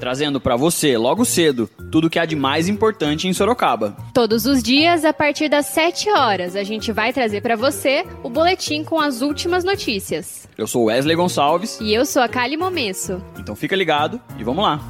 trazendo para você, logo cedo, tudo o que há de mais importante em Sorocaba. Todos os dias, a partir das 7 horas, a gente vai trazer para você o boletim com as últimas notícias. Eu sou Wesley Gonçalves. E eu sou a Kali Momesso. Então fica ligado e vamos lá.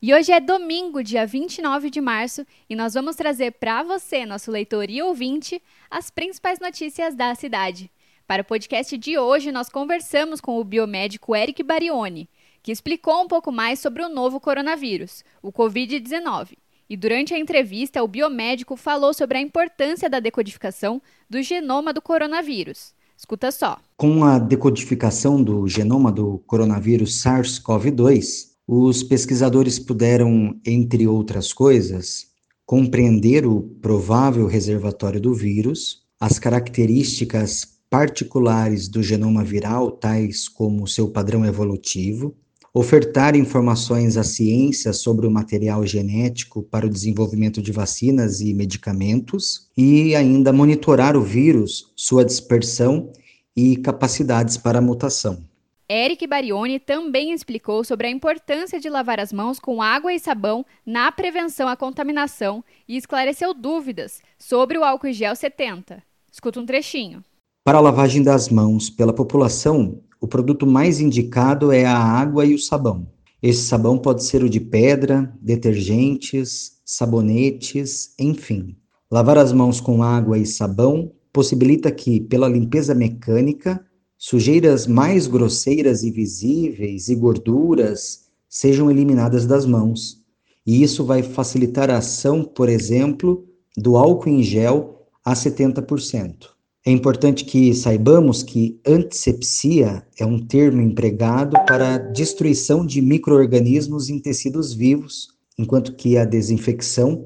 E hoje é domingo, dia 29 de março, e nós vamos trazer para você, nosso leitor e ouvinte, as principais notícias da cidade. Para o podcast de hoje, nós conversamos com o biomédico Eric Barioni, que explicou um pouco mais sobre o novo coronavírus, o Covid-19. E durante a entrevista, o biomédico falou sobre a importância da decodificação do genoma do coronavírus. Escuta só. Com a decodificação do genoma do coronavírus SARS-CoV-2, os pesquisadores puderam, entre outras coisas, compreender o provável reservatório do vírus, as características particulares do genoma viral, tais como seu padrão evolutivo, ofertar informações à ciência sobre o material genético para o desenvolvimento de vacinas e medicamentos, e ainda monitorar o vírus, sua dispersão e capacidades para mutação. Eric Barioni também explicou sobre a importância de lavar as mãos com água e sabão na prevenção à contaminação e esclareceu dúvidas sobre o álcool gel 70. Escuta um trechinho. Para a lavagem das mãos pela população, o produto mais indicado é a água e o sabão. Esse sabão pode ser o de pedra, detergentes, sabonetes, enfim. Lavar as mãos com água e sabão possibilita que, pela limpeza mecânica, sujeiras mais grosseiras e visíveis e gorduras sejam eliminadas das mãos. E isso vai facilitar a ação, por exemplo, do álcool em gel a 70%. É importante que saibamos que antisepsia é um termo empregado para destruição de microorganismos em tecidos vivos, enquanto que a desinfecção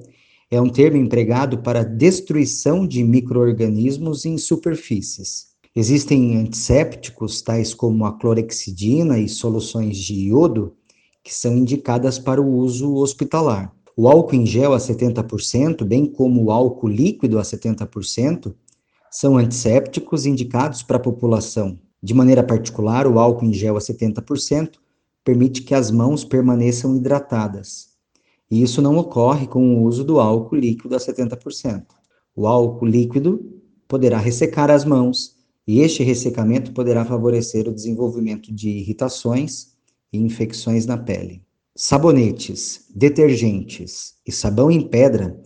é um termo empregado para destruição de microorganismos em superfícies. Existem antissépticos tais como a clorexidina e soluções de iodo que são indicadas para o uso hospitalar. O álcool em gel a 70%, bem como o álcool líquido a 70%, são antissépticos indicados para a população. De maneira particular, o álcool em gel a 70% permite que as mãos permaneçam hidratadas. E isso não ocorre com o uso do álcool líquido a 70%. O álcool líquido poderá ressecar as mãos, e este ressecamento poderá favorecer o desenvolvimento de irritações e infecções na pele. Sabonetes, detergentes e sabão em pedra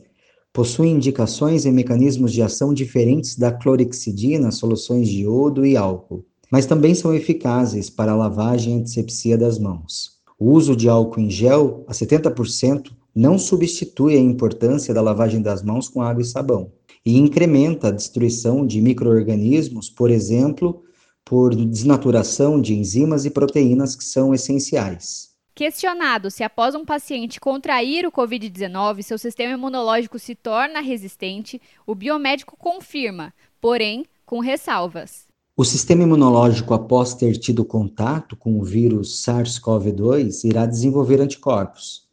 possuem indicações e mecanismos de ação diferentes da clorexidina, soluções de iodo e álcool, mas também são eficazes para a lavagem e antisepsia das mãos. O uso de álcool em gel a 70% não substitui a importância da lavagem das mãos com água e sabão e incrementa a destruição de microorganismos, por exemplo, por desnaturação de enzimas e proteínas que são essenciais. Questionado se após um paciente contrair o Covid-19 seu sistema imunológico se torna resistente, o biomédico confirma, porém com ressalvas. O sistema imunológico, após ter tido contato com o vírus SARS-CoV-2, irá desenvolver anticorpos.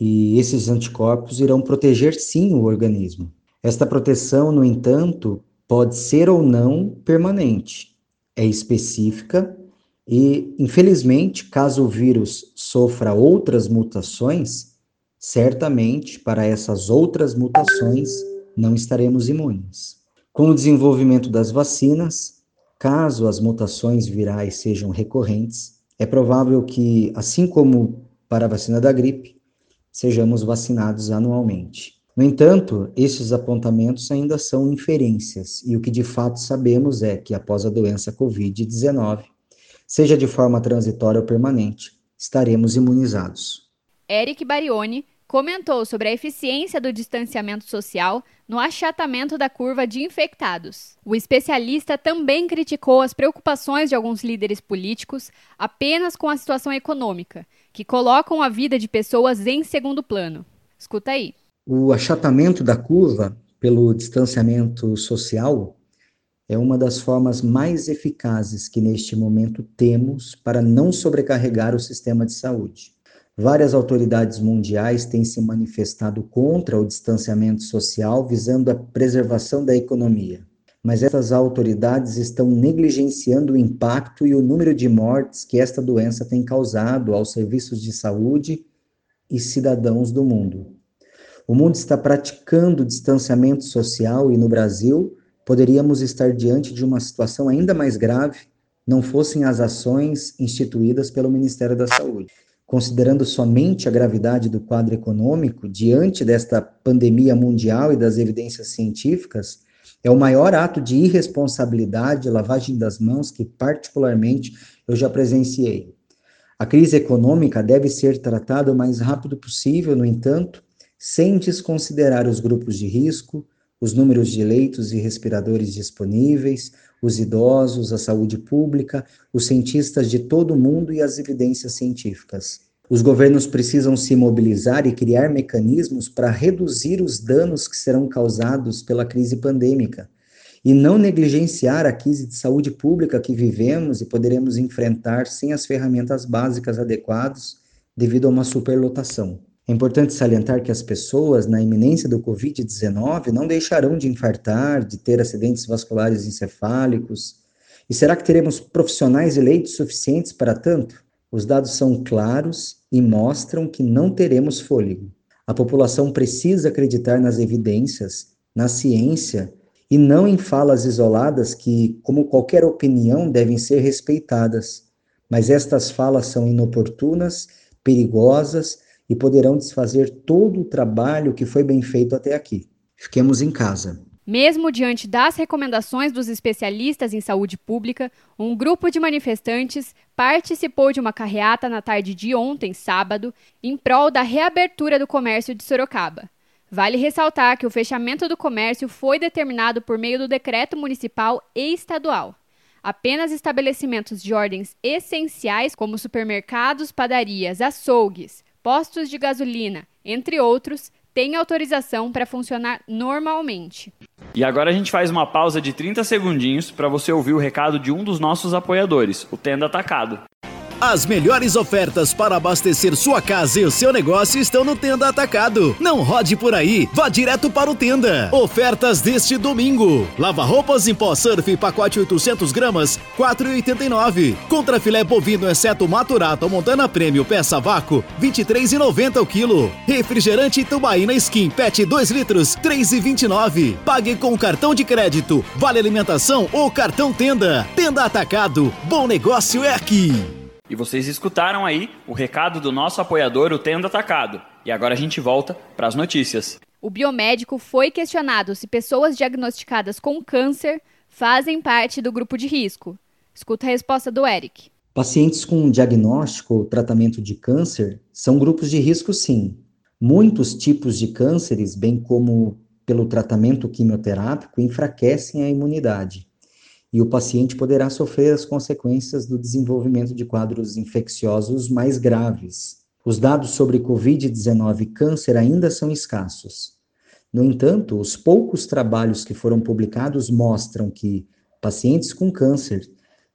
E esses anticorpos irão proteger sim o organismo. Esta proteção, no entanto, pode ser ou não permanente. É específica e, infelizmente, caso o vírus sofra outras mutações, certamente para essas outras mutações não estaremos imunes. Com o desenvolvimento das vacinas, caso as mutações virais sejam recorrentes, é provável que, assim como para a vacina da gripe, sejamos vacinados anualmente. No entanto, esses apontamentos ainda são inferências, e o que de fato sabemos é que após a doença Covid-19, seja de forma transitória ou permanente, estaremos imunizados. Eric Barioni comentou sobre a eficiência do distanciamento social no achatamento da curva de infectados. O especialista também criticou as preocupações de alguns líderes políticos apenas com a situação econômica, que colocam a vida de pessoas em segundo plano. Escuta aí. O achatamento da curva pelo distanciamento social é uma das formas mais eficazes que neste momento temos para não sobrecarregar o sistema de saúde. Várias autoridades mundiais têm se manifestado contra o distanciamento social visando a preservação da economia. Mas essas autoridades estão negligenciando o impacto e o número de mortes que esta doença tem causado aos serviços de saúde e cidadãos do mundo. O mundo está praticando distanciamento social e no Brasil poderíamos estar diante de uma situação ainda mais grave não fossem as ações instituídas pelo Ministério da Saúde. Considerando somente a gravidade do quadro econômico, diante desta pandemia mundial e das evidências científicas, é o maior ato de irresponsabilidade, lavagem das mãos que, particularmente, eu já presenciei. A crise econômica deve ser tratada o mais rápido possível, no entanto, sem desconsiderar os grupos de risco, os números de leitos e respiradores disponíveis, os idosos, a saúde pública, os cientistas de todo o mundo e as evidências científicas. Os governos precisam se mobilizar e criar mecanismos para reduzir os danos que serão causados pela crise pandêmica e não negligenciar a crise de saúde pública que vivemos e poderemos enfrentar sem as ferramentas básicas adequadas devido a uma superlotação. É importante salientar que as pessoas, na iminência do Covid-19, não deixarão de infartar, de ter acidentes vasculares encefálicos. E será que teremos profissionais eleitos suficientes para tanto? Os dados são claros e mostram que não teremos fôlego. A população precisa acreditar nas evidências, na ciência e não em falas isoladas que, como qualquer opinião, devem ser respeitadas. Mas estas falas são inoportunas, perigosas e poderão desfazer todo o trabalho que foi bem feito até aqui. Fiquemos em casa. Mesmo diante das recomendações dos especialistas em saúde pública, um grupo de manifestantes participou de uma carreata na tarde de ontem, sábado, em prol da reabertura do comércio de Sorocaba. Vale ressaltar que o fechamento do comércio foi determinado por meio do decreto municipal e estadual. Apenas estabelecimentos de ordens essenciais, como supermercados, padarias, açougues, postos de gasolina, entre outros, têm autorização para funcionar normalmente. E agora a gente faz uma pausa de 30 segundinhos para você ouvir o recado de um dos nossos apoiadores, o Tenda Atacado. As melhores ofertas para abastecer sua casa e o seu negócio estão no Tenda Atacado. Não rode por aí, vá direto para o Tenda. Ofertas deste domingo. Lava roupas em pó surf, pacote 800 gramas, 4,89. Contra filé bovino, exceto maturato ou montana prêmio, peça vácuo, 23,90 o quilo. Refrigerante tubaína skin, pet 2 litros, 3,29. Pague com cartão de crédito, vale alimentação ou cartão Tenda. Tenda Atacado, bom negócio é aqui. E vocês escutaram aí o recado do nosso apoiador, o Tendo Atacado. E agora a gente volta para as notícias. O biomédico foi questionado se pessoas diagnosticadas com câncer fazem parte do grupo de risco. Escuta a resposta do Eric. Pacientes com diagnóstico ou tratamento de câncer são grupos de risco, sim. Muitos tipos de cânceres, bem como pelo tratamento quimioterápico, enfraquecem a imunidade e o paciente poderá sofrer as consequências do desenvolvimento de quadros infecciosos mais graves. Os dados sobre Covid-19 e câncer ainda são escassos. No entanto, os poucos trabalhos que foram publicados mostram que pacientes com câncer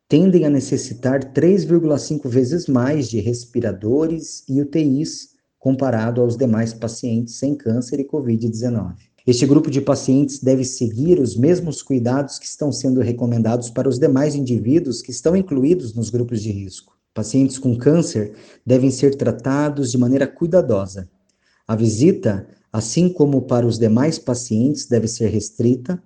tendem a necessitar 3,5 vezes mais de respiradores e UTIs comparado aos demais pacientes sem câncer e Covid-19. Este grupo de pacientes deve seguir os mesmos cuidados que estão sendo recomendados para os demais indivíduos que estão incluídos nos grupos de risco. Pacientes com câncer devem ser tratados de maneira cuidadosa. A visita, assim como para os demais pacientes, deve ser restrita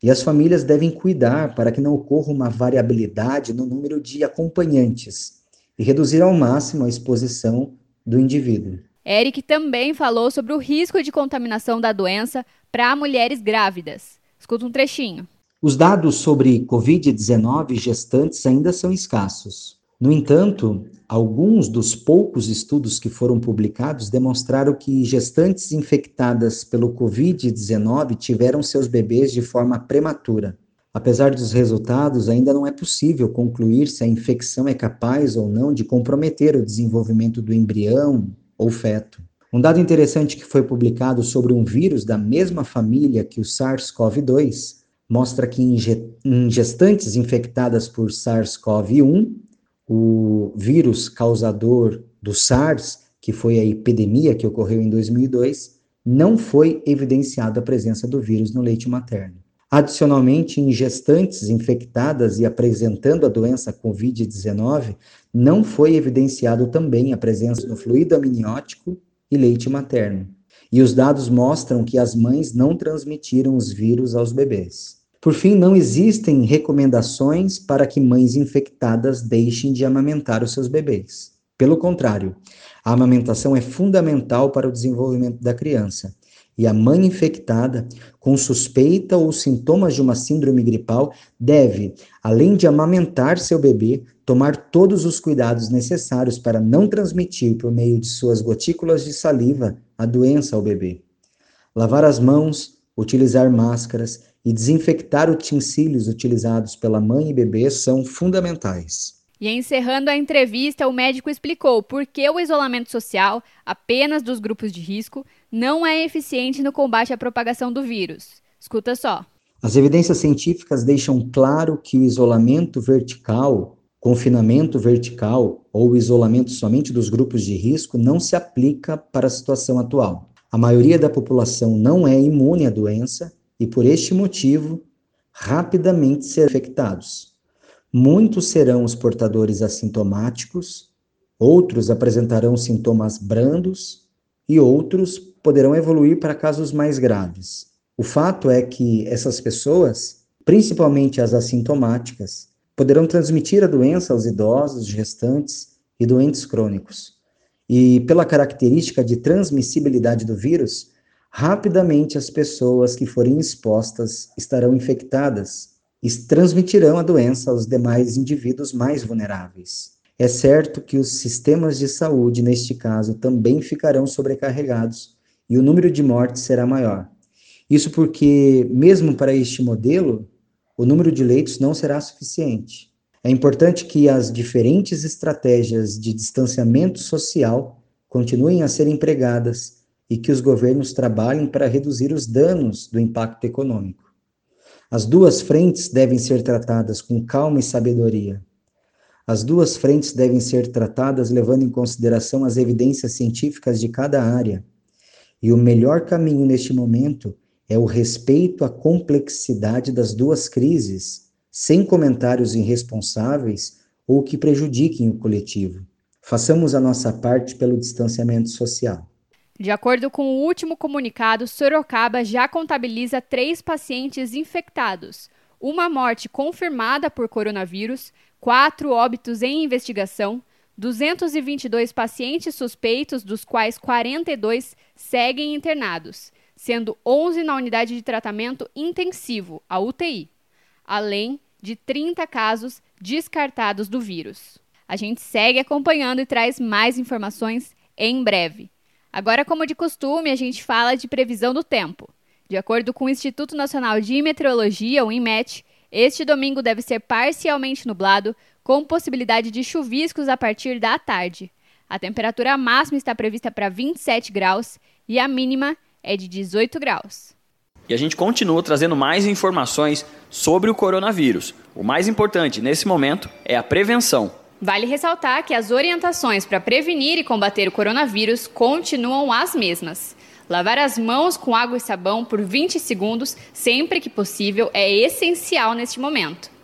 e as famílias devem cuidar para que não ocorra uma variabilidade no número de acompanhantes e reduzir ao máximo a exposição do indivíduo. Eric também falou sobre o risco de contaminação da doença para mulheres grávidas. Escuta um trechinho. Os dados sobre Covid-19 gestantes ainda são escassos. No entanto, alguns dos poucos estudos que foram publicados demonstraram que gestantes infectadas pelo Covid-19 tiveram seus bebês de forma prematura. Apesar dos resultados, ainda não é possível concluir se a infecção é capaz ou não de comprometer o desenvolvimento do embrião ou feto. Um dado interessante que foi publicado sobre um vírus da mesma família que o SARS-CoV-2 mostra que em gestantes infectadas por SARS-CoV-1, o vírus causador do SARS, que foi a epidemia que ocorreu em 2002, não foi evidenciada a presença do vírus no leite materno. Adicionalmente, em gestantes infectadas e apresentando a doença COVID-19, não foi evidenciado também a presença do fluido amniótico e leite materno. E os dados mostram que as mães não transmitiram os vírus aos bebês. Por fim, não existem recomendações para que mães infectadas deixem de amamentar os seus bebês. Pelo contrário, a amamentação é fundamental para o desenvolvimento da criança e a mãe infectada, com suspeita ou sintomas de uma síndrome gripal, deve, além de amamentar seu bebê, tomar todos os cuidados necessários para não transmitir por meio de suas gotículas de saliva a doença ao bebê. Lavar as mãos, utilizar máscaras e desinfectar utensílios utilizados pela mãe e bebê são fundamentais. E encerrando a entrevista, o médico explicou por que o isolamento social, apenas dos grupos de risco, não é eficiente no combate à propagação do vírus. Escuta só. As evidências científicas deixam claro que o isolamento vertical, confinamento vertical ou isolamento somente dos grupos de risco não se aplica para a situação atual. A maioria da população não é imune à doença e, por este motivo, rapidamente serão infectados. Muitos serão os portadores assintomáticos, outros apresentarão sintomas brandos e outros poderão evoluir para casos mais graves. O fato é que essas pessoas, principalmente as assintomáticas, poderão transmitir a doença aos idosos, gestantes e doentes crônicos. E pela característica de transmissibilidade do vírus, rapidamente as pessoas que forem expostas estarão infectadas e transmitirão a doença aos demais indivíduos mais vulneráveis. É certo que os sistemas de saúde, neste caso, também ficarão sobrecarregados e o número de mortes será maior. Isso porque, mesmo para este modelo, o número de leitos não será suficiente. É importante que as diferentes estratégias de distanciamento social continuem a ser empregadas e que os governos trabalhem para reduzir os danos do impacto econômico. As duas frentes devem ser tratadas com calma e sabedoria. As duas frentes devem ser tratadas levando em consideração as evidências científicas de cada área. E o melhor caminho neste momento é o respeito à complexidade das duas crises, sem comentários irresponsáveis ou que prejudiquem o coletivo. Façamos a nossa parte pelo distanciamento social. De acordo com o último comunicado, Sorocaba já contabiliza três pacientes infectados, uma morte confirmada por coronavírus, quatro óbitos em investigação, 222 pacientes suspeitos, dos quais 42 seguem internados, sendo 11 na unidade de tratamento intensivo, a UTI, além de 30 casos descartados do vírus. A gente segue acompanhando e traz mais informações em breve. Agora, como de costume, a gente fala de previsão do tempo. De acordo com o Instituto Nacional de Meteorologia, o INMET, este domingo deve ser parcialmente nublado, com possibilidade de chuviscos a partir da tarde. A temperatura máxima está prevista para 27 graus e a mínima é de 18 graus. E a gente continua trazendo mais informações sobre o coronavírus. O mais importante nesse momento é a prevenção. Vale ressaltar que as orientações para prevenir e combater o coronavírus continuam as mesmas. Lavar as mãos com água e sabão por 20 segundos, sempre que possível, é essencial neste momento.